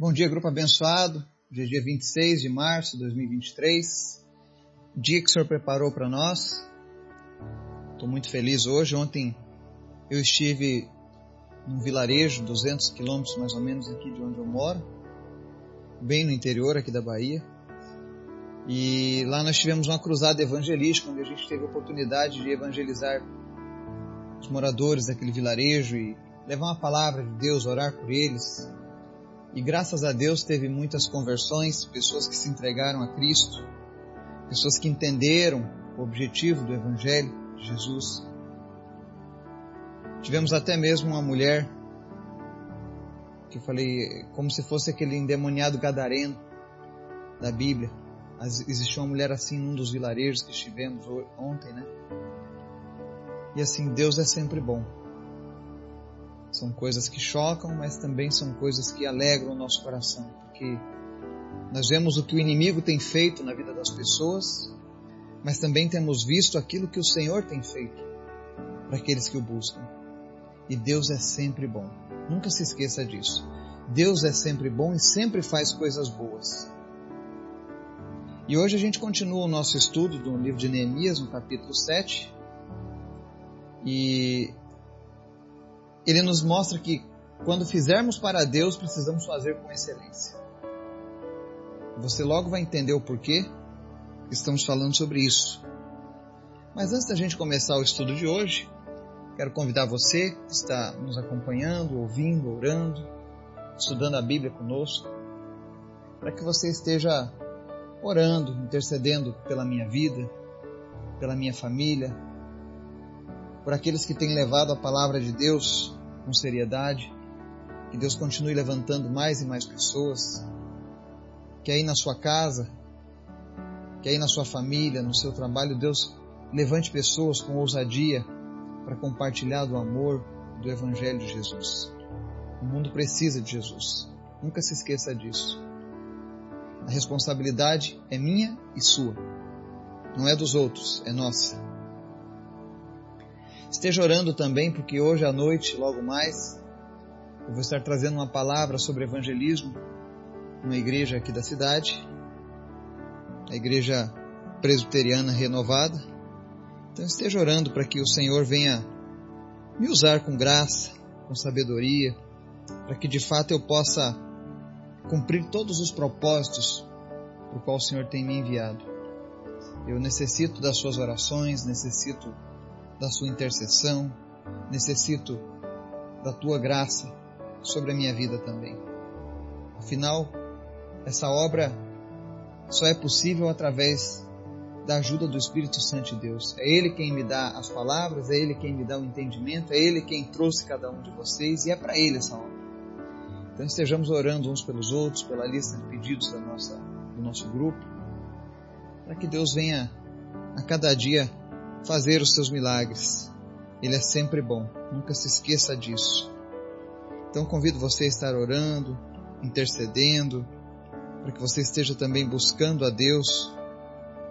Bom dia, grupo abençoado. Hoje é dia 26 de março de 2023. Dia que o Senhor preparou para nós. Estou muito feliz hoje. Ontem eu estive num vilarejo, 200 quilômetros mais ou menos aqui de onde eu moro, bem no interior aqui da Bahia. E lá nós tivemos uma cruzada evangelística, onde a gente teve a oportunidade de evangelizar os moradores daquele vilarejo e levar uma palavra de Deus, orar por eles, e graças a Deus teve muitas conversões, pessoas que se entregaram a Cristo, pessoas que entenderam o objetivo do Evangelho de Jesus. Tivemos até mesmo uma mulher que eu falei como se fosse aquele endemoniado gadareno da Bíblia. Existiu uma mulher assim num dos vilarejos que estivemos ontem, né? E assim, Deus é sempre bom. São coisas que chocam, mas também são coisas que alegram o nosso coração, porque nós vemos o que o inimigo tem feito na vida das pessoas, mas também temos visto aquilo que o Senhor tem feito para aqueles que o buscam. E Deus é sempre bom. Nunca se esqueça disso. Deus é sempre bom e sempre faz coisas boas. E hoje a gente continua o nosso estudo do livro de Neemias, no capítulo 7. E ele nos mostra que quando fizermos para Deus, precisamos fazer com excelência. Você logo vai entender o porquê estamos falando sobre isso. Mas antes da gente começar o estudo de hoje, quero convidar você que está nos acompanhando, ouvindo, orando, estudando a Bíblia conosco, para que você esteja orando, intercedendo pela minha vida, pela minha família, por aqueles que têm levado a palavra de Deus com seriedade. Que Deus continue levantando mais e mais pessoas. Que aí na sua casa, que aí na sua família, no seu trabalho, Deus levante pessoas com ousadia para compartilhar do amor do Evangelho de Jesus. O mundo precisa de Jesus. Nunca se esqueça disso. A responsabilidade é minha e sua. Não é dos outros, é nossa. Esteja orando também, porque hoje à noite, logo mais, eu vou estar trazendo uma palavra sobre evangelismo numa igreja aqui da cidade, a igreja presbiteriana renovada. Então esteja orando para que o Senhor venha me usar com graça, com sabedoria, para que de fato eu possa cumprir todos os propósitos por qual o Senhor tem me enviado. Eu necessito das suas orações, necessito da sua intercessão, necessito da tua graça sobre a minha vida também. Afinal, essa obra só é possível através da ajuda do Espírito Santo de Deus. É Ele quem me dá as palavras, é Ele quem me dá o entendimento, é Ele quem trouxe cada um de vocês e é para Ele essa obra. Então estejamos orando uns pelos outros, pela lista de pedidos da nossa, do nosso grupo, para que Deus venha a cada dia fazer os seus milagres. Ele é sempre bom, nunca se esqueça disso. Então convido você a estar orando, intercedendo, para que você esteja também buscando a Deus,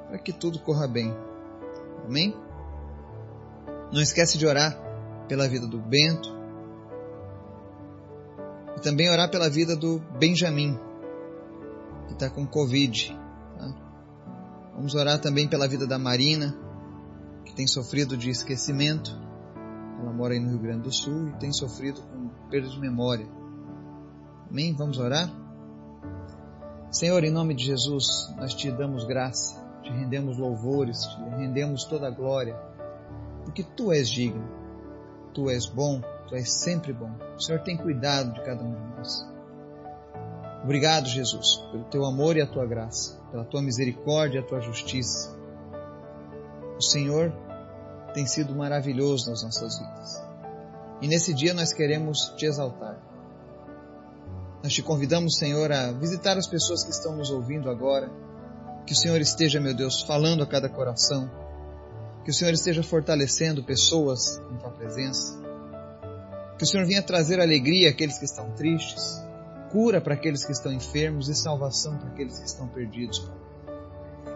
para que tudo corra bem. Amém? Não esquece de orar pela vida do Bento e também orar pela vida do Benjamin, que está com Covid. Tá? Vamos orar também pela vida da Marina, que tem sofrido de esquecimento. Ela mora aí no Rio Grande do Sul e tem sofrido com perda de memória. Amém? Vamos orar? Senhor, em nome de Jesus, nós te damos graça, te rendemos louvores, te rendemos toda a glória, porque tu és digno, tu és bom, tu és sempre bom. O Senhor tem cuidado de cada um de nós. Obrigado, Jesus, pelo teu amor e a tua graça, pela tua misericórdia e a tua justiça. O Senhor tem sido maravilhoso nas nossas vidas. E nesse dia nós queremos te exaltar. Nós te convidamos, Senhor, a visitar as pessoas que estão nos ouvindo agora. Que o Senhor esteja, meu Deus, falando a cada coração. Que o Senhor esteja fortalecendo pessoas em tua presença. Que o Senhor venha trazer alegria àqueles que estão tristes, cura para aqueles que estão enfermos e salvação para aqueles que estão perdidos.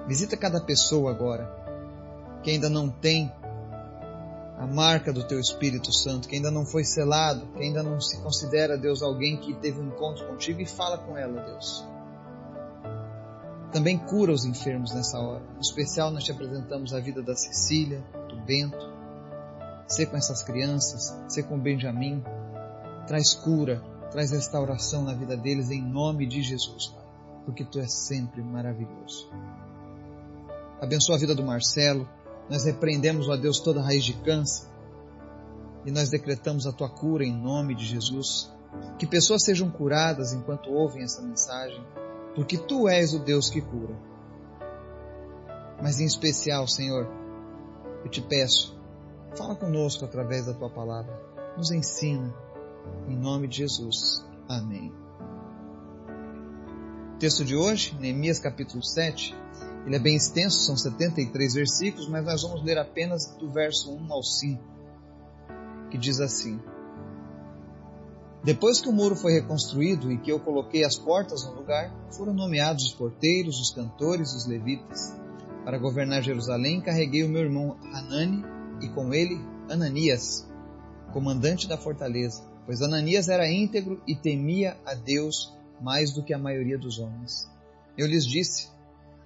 Visita cada pessoa agora que ainda não tem a marca do teu Espírito Santo, que ainda não foi selado, que ainda não se considera, Deus, alguém que teve um encontro contigo e fala com ela, Deus. Também cura os enfermos nessa hora. Em especial, nós te apresentamos a vida da Cecília, do Bento. Ser com essas crianças, ser com o Benjamin. Traz cura, traz restauração na vida deles em nome de Jesus, Pai. Porque tu és sempre maravilhoso. Abençoa a vida do Marcelo. Nós repreendemos, ó Deus, toda raiz de câncer. E nós decretamos a tua cura em nome de Jesus. Que pessoas sejam curadas enquanto ouvem essa mensagem porque tu és o Deus que cura. Mas em especial, Senhor, eu te peço, fala conosco através da tua palavra, nos ensina, em nome de Jesus. Amém. O texto de hoje, Neemias capítulo 7, ele é bem extenso, são 73 versículos, mas nós vamos ler apenas do verso 1 ao 5, que diz assim: depois que o muro foi reconstruído e que eu coloquei as portas no lugar, foram nomeados os porteiros, os cantores os levitas. Para governar Jerusalém, carreguei o meu irmão Hanani e com ele Ananias, comandante da fortaleza, pois Ananias era íntegro e temia a Deus mais do que a maioria dos homens. Eu lhes disse: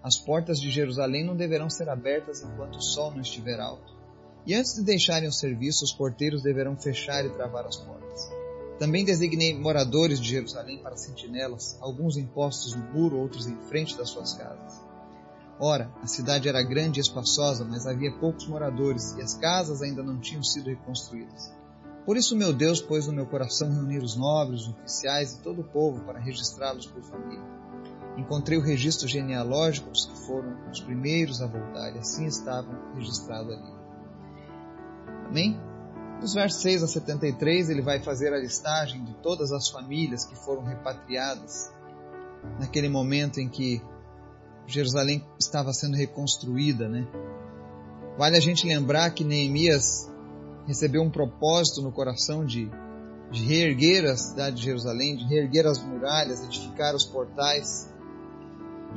As portas de Jerusalém não deverão ser abertas enquanto o sol não estiver alto. E antes de deixarem o serviço, os porteiros deverão fechar e travar as portas. Também designei moradores de Jerusalém para sentinelas, alguns em postos no muro, outros em frente das suas casas. Ora, a cidade era grande e espaçosa, mas havia poucos moradores e as casas ainda não tinham sido reconstruídas. Por isso, meu Deus pôs no meu coração reunir os nobres, os oficiais e todo o povo para registrá-los por família. Encontrei o registro genealógico dos que foram os primeiros a voltar e assim estavam registrados ali. Amém? Dos versos 6 a 73, ele vai fazer a listagem de todas as famílias que foram repatriadas naquele momento em que Jerusalém estava sendo reconstruída, né? Vale a gente lembrar que Neemias recebeu um propósito no coração de, de reerguer a cidade de Jerusalém, de reerguer as muralhas, edificar os portais.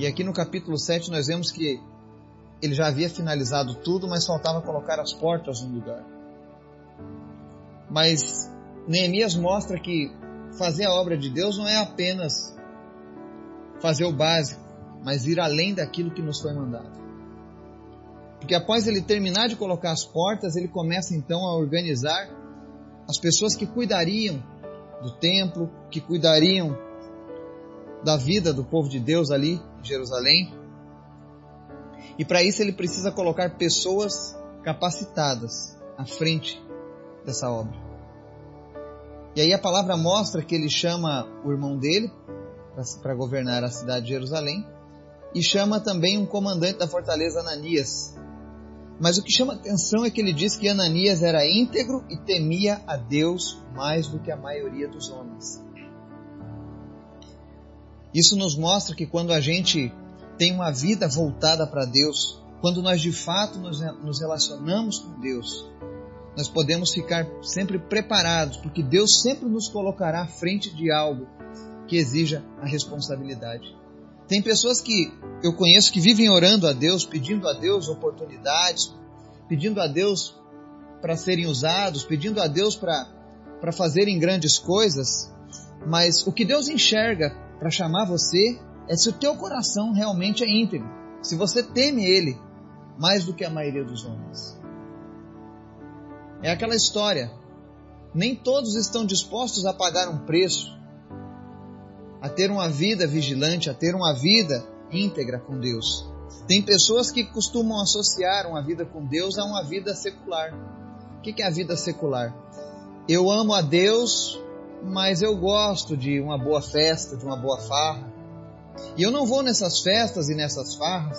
E aqui no capítulo 7 nós vemos que ele já havia finalizado tudo, mas faltava colocar as portas no lugar. Mas Neemias mostra que fazer a obra de Deus não é apenas fazer o básico, mas ir além daquilo que nos foi mandado. Porque após ele terminar de colocar as portas, ele começa então a organizar as pessoas que cuidariam do templo, que cuidariam da vida do povo de Deus ali em Jerusalém. E para isso ele precisa colocar pessoas capacitadas à frente dessa obra. E aí a palavra mostra que ele chama o irmão dele para governar a cidade de Jerusalém e chama também um comandante da fortaleza, Ananias. Mas o que chama atenção é que ele diz que Ananias era íntegro e temia a Deus mais do que a maioria dos homens. Isso nos mostra que quando a gente tem uma vida voltada para Deus, quando nós de fato nos relacionamos com Deus, nós podemos ficar sempre preparados, porque Deus sempre nos colocará à frente de algo que exija a responsabilidade. Tem pessoas que eu conheço que vivem orando a Deus, pedindo a Deus oportunidades, pedindo a Deus para serem usados, pedindo a Deus para fazerem grandes coisas, mas o que Deus enxerga para chamar você é se o teu coração realmente é íntegro, se você teme Ele mais do que a maioria dos homens. É aquela história. Nem todos estão dispostos a pagar um preço, a ter uma vida vigilante, a ter uma vida íntegra com Deus. Tem pessoas que costumam associar uma vida com Deus a uma vida secular. O que é a vida secular? Eu amo a Deus, mas eu gosto de uma boa festa, de uma boa farra. E eu não vou nessas festas e nessas farras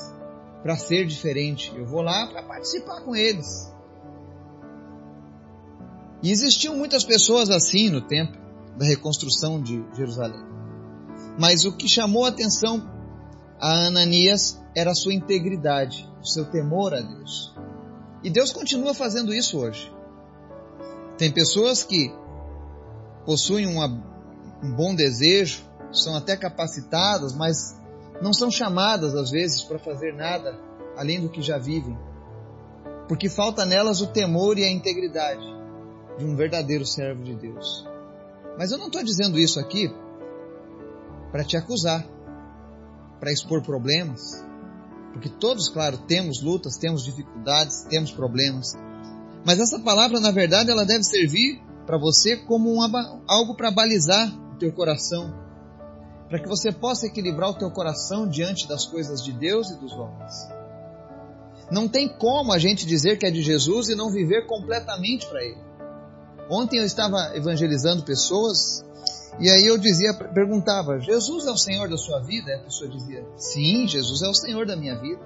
para ser diferente. Eu vou lá para participar com eles. E existiam muitas pessoas assim no tempo da reconstrução de Jerusalém. Mas o que chamou a atenção a Ananias era a sua integridade, o seu temor a Deus. E Deus continua fazendo isso hoje. Tem pessoas que possuem uma, um bom desejo, são até capacitadas, mas não são chamadas às vezes para fazer nada além do que já vivem porque falta nelas o temor e a integridade de um verdadeiro servo de Deus. Mas eu não estou dizendo isso aqui para te acusar, para expor problemas, porque todos, claro, temos lutas, temos dificuldades, temos problemas. Mas essa palavra, na verdade, ela deve servir para você como algo para balizar o teu coração, para que você possa equilibrar o teu coração diante das coisas de Deus e dos homens. Não tem como a gente dizer que é de Jesus e não viver completamente para Ele. Ontem eu estava evangelizando pessoas e aí eu dizia, perguntava: Jesus é o Senhor da sua vida? E a pessoa dizia: Sim, Jesus é o Senhor da minha vida.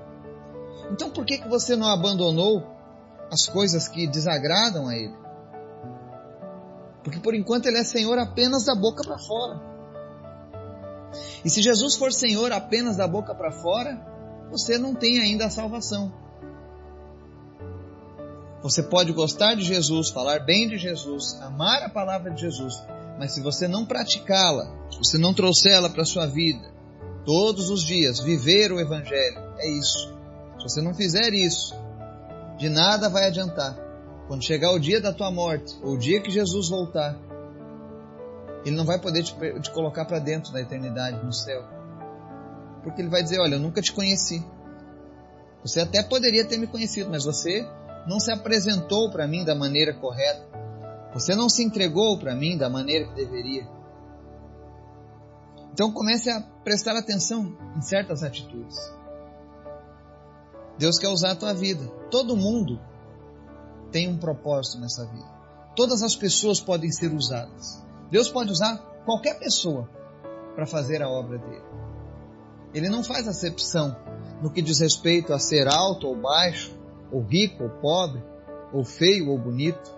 Então por que que você não abandonou as coisas que desagradam a Ele? Porque por enquanto Ele é Senhor apenas da boca para fora. E se Jesus for Senhor apenas da boca para fora, você não tem ainda a salvação. Você pode gostar de Jesus, falar bem de Jesus, amar a palavra de Jesus, mas se você não praticá-la, você não trouxer ela para a sua vida, todos os dias, viver o Evangelho, é isso. Se você não fizer isso, de nada vai adiantar. Quando chegar o dia da tua morte, ou o dia que Jesus voltar, ele não vai poder te, te colocar para dentro da eternidade, no céu. Porque ele vai dizer: Olha, eu nunca te conheci. Você até poderia ter me conhecido, mas você não se apresentou para mim da maneira correta. Você não se entregou para mim da maneira que deveria. Então comece a prestar atenção em certas atitudes. Deus quer usar a tua vida. Todo mundo tem um propósito nessa vida. Todas as pessoas podem ser usadas. Deus pode usar qualquer pessoa para fazer a obra dele. Ele não faz acepção no que diz respeito a ser alto ou baixo, ou rico ou pobre, ou feio ou bonito.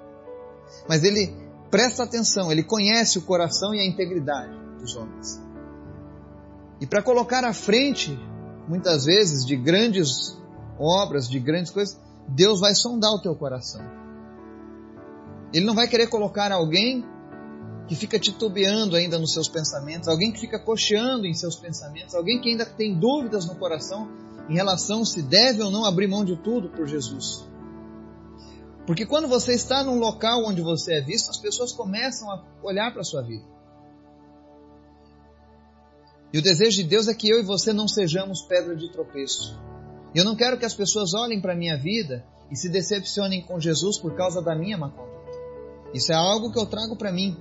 Mas ele presta atenção, ele conhece o coração e a integridade dos homens. E para colocar à frente, muitas vezes, de grandes obras, de grandes coisas, Deus vai sondar o teu coração. Ele não vai querer colocar alguém que fica titubeando ainda nos seus pensamentos, alguém que fica cocheando em seus pensamentos, alguém que ainda tem dúvidas no coração em relação se deve ou não abrir mão de tudo por Jesus. Porque quando você está num local onde você é visto, as pessoas começam a olhar para a sua vida. E o desejo de Deus é que eu e você não sejamos pedra de tropeço. Eu não quero que as pessoas olhem para a minha vida e se decepcionem com Jesus por causa da minha má conduta. Isso é algo que eu trago para mim.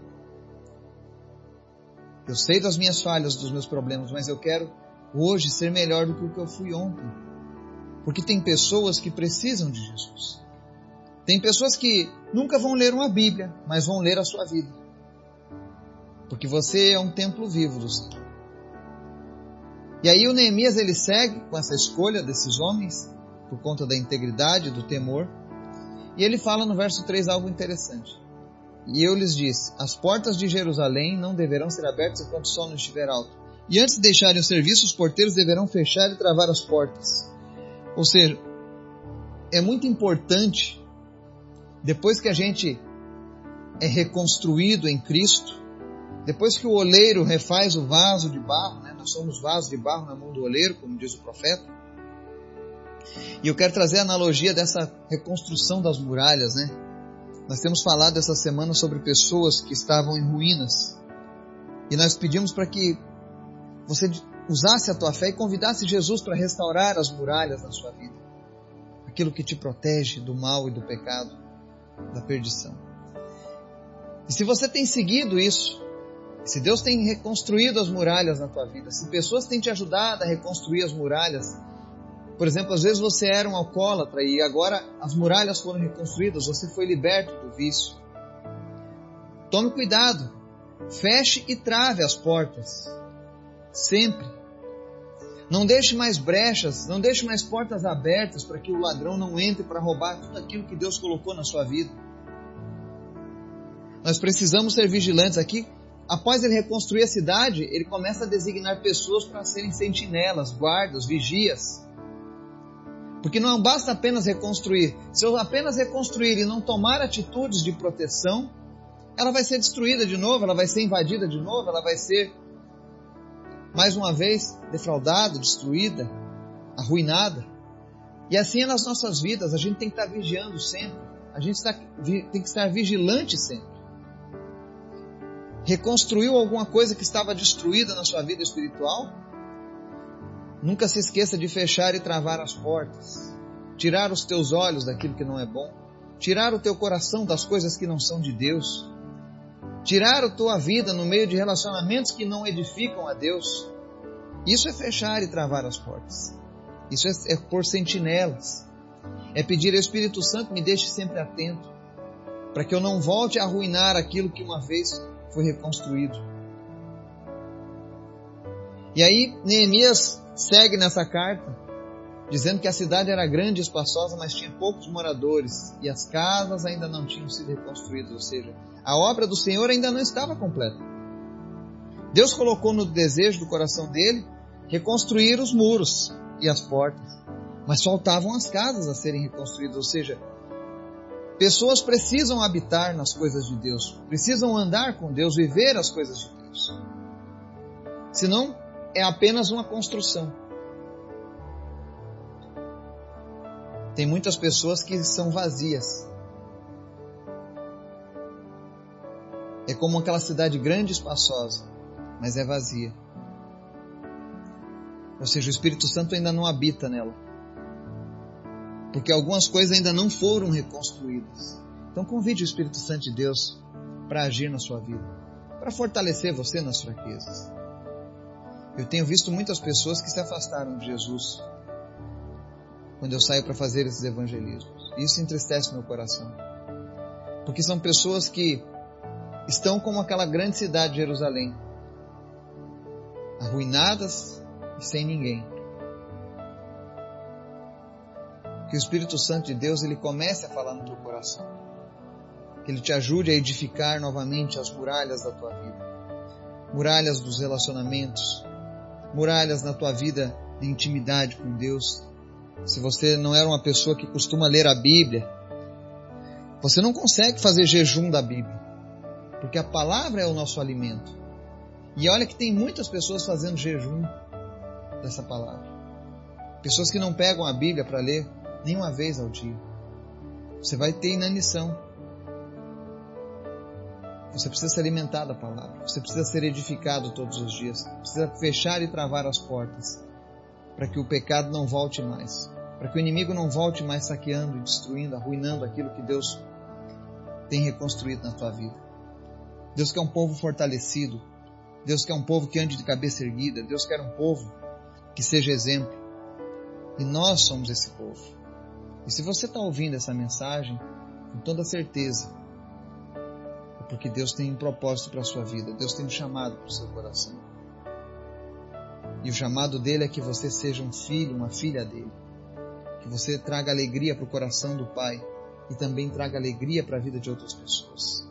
Eu sei das minhas falhas, dos meus problemas, mas eu quero hoje ser melhor do que o que eu fui ontem. Porque tem pessoas que precisam de Jesus. Tem pessoas que nunca vão ler uma Bíblia, mas vão ler a sua vida. Porque você é um templo vivo do Senhor. E aí o Neemias ele segue com essa escolha desses homens, por conta da integridade, do temor. E ele fala no verso 3 algo interessante. E eu lhes disse: As portas de Jerusalém não deverão ser abertas enquanto o sol não estiver alto. E antes de deixarem o serviço, os porteiros deverão fechar e travar as portas. Ou seja, é muito importante, depois que a gente é reconstruído em Cristo, depois que o oleiro refaz o vaso de barro, né? nós somos vasos de barro na mão do oleiro, como diz o profeta. E eu quero trazer a analogia dessa reconstrução das muralhas, né? Nós temos falado essa semana sobre pessoas que estavam em ruínas. E nós pedimos para que você usasse a tua fé e convidasse Jesus para restaurar as muralhas da sua vida. Aquilo que te protege do mal e do pecado, da perdição. E se você tem seguido isso, se Deus tem reconstruído as muralhas na tua vida, se pessoas têm te ajudado a reconstruir as muralhas, por exemplo, às vezes você era um alcoólatra e agora as muralhas foram reconstruídas, você foi liberto do vício. Tome cuidado, feche e trave as portas, sempre. Não deixe mais brechas, não deixe mais portas abertas para que o ladrão não entre para roubar tudo aquilo que Deus colocou na sua vida. Nós precisamos ser vigilantes aqui. Após ele reconstruir a cidade, ele começa a designar pessoas para serem sentinelas, guardas, vigias. Porque não basta apenas reconstruir. Se eu apenas reconstruir e não tomar atitudes de proteção, ela vai ser destruída de novo, ela vai ser invadida de novo, ela vai ser mais uma vez defraudada, destruída, arruinada. E assim é nas nossas vidas, a gente tem que estar vigiando sempre, a gente tem que estar vigilante sempre. Reconstruiu alguma coisa que estava destruída na sua vida espiritual? Nunca se esqueça de fechar e travar as portas, tirar os teus olhos daquilo que não é bom, tirar o teu coração das coisas que não são de Deus, tirar a tua vida no meio de relacionamentos que não edificam a Deus. Isso é fechar e travar as portas. Isso é, é pôr sentinelas. É pedir ao Espírito Santo me deixe sempre atento, para que eu não volte a arruinar aquilo que uma vez foi reconstruído. E aí Neemias segue nessa carta, dizendo que a cidade era grande e espaçosa, mas tinha poucos moradores e as casas ainda não tinham sido reconstruídas, ou seja, a obra do Senhor ainda não estava completa. Deus colocou no desejo do coração dele reconstruir os muros e as portas, mas faltavam as casas a serem reconstruídas, ou seja, pessoas precisam habitar nas coisas de Deus, precisam andar com Deus, viver as coisas de Deus. Senão, é apenas uma construção. Tem muitas pessoas que são vazias. É como aquela cidade grande e espaçosa, mas é vazia. Ou seja, o Espírito Santo ainda não habita nela. Porque algumas coisas ainda não foram reconstruídas. Então convide o Espírito Santo de Deus para agir na sua vida, para fortalecer você nas fraquezas. Eu tenho visto muitas pessoas que se afastaram de Jesus quando eu saio para fazer esses evangelismos. Isso entristece meu coração. Porque são pessoas que estão como aquela grande cidade de Jerusalém, arruinadas e sem ninguém. Que o Espírito Santo de Deus ele comece a falar no teu coração. Que ele te ajude a edificar novamente as muralhas da tua vida. Muralhas dos relacionamentos, muralhas na tua vida de intimidade com Deus. Se você não era uma pessoa que costuma ler a Bíblia, você não consegue fazer jejum da Bíblia, porque a palavra é o nosso alimento. E olha que tem muitas pessoas fazendo jejum dessa palavra. Pessoas que não pegam a Bíblia para ler nenhuma vez ao dia. Você vai ter inanição. Você precisa se alimentar da palavra. Você precisa ser edificado todos os dias. Precisa fechar e travar as portas para que o pecado não volte mais, para que o inimigo não volte mais saqueando, destruindo, arruinando aquilo que Deus tem reconstruído na tua vida. Deus quer um povo fortalecido. Deus quer um povo que ande de cabeça erguida. Deus quer um povo que seja exemplo. E nós somos esse povo. E se você está ouvindo essa mensagem, com toda certeza, porque Deus tem um propósito para a sua vida, Deus tem um chamado para o seu coração. E o chamado dele é que você seja um filho, uma filha dele. Que você traga alegria para o coração do Pai e também traga alegria para a vida de outras pessoas.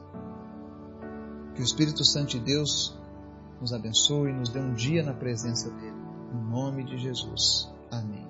Que o Espírito Santo de Deus nos abençoe e nos dê um dia na presença dele. Em nome de Jesus. Amém.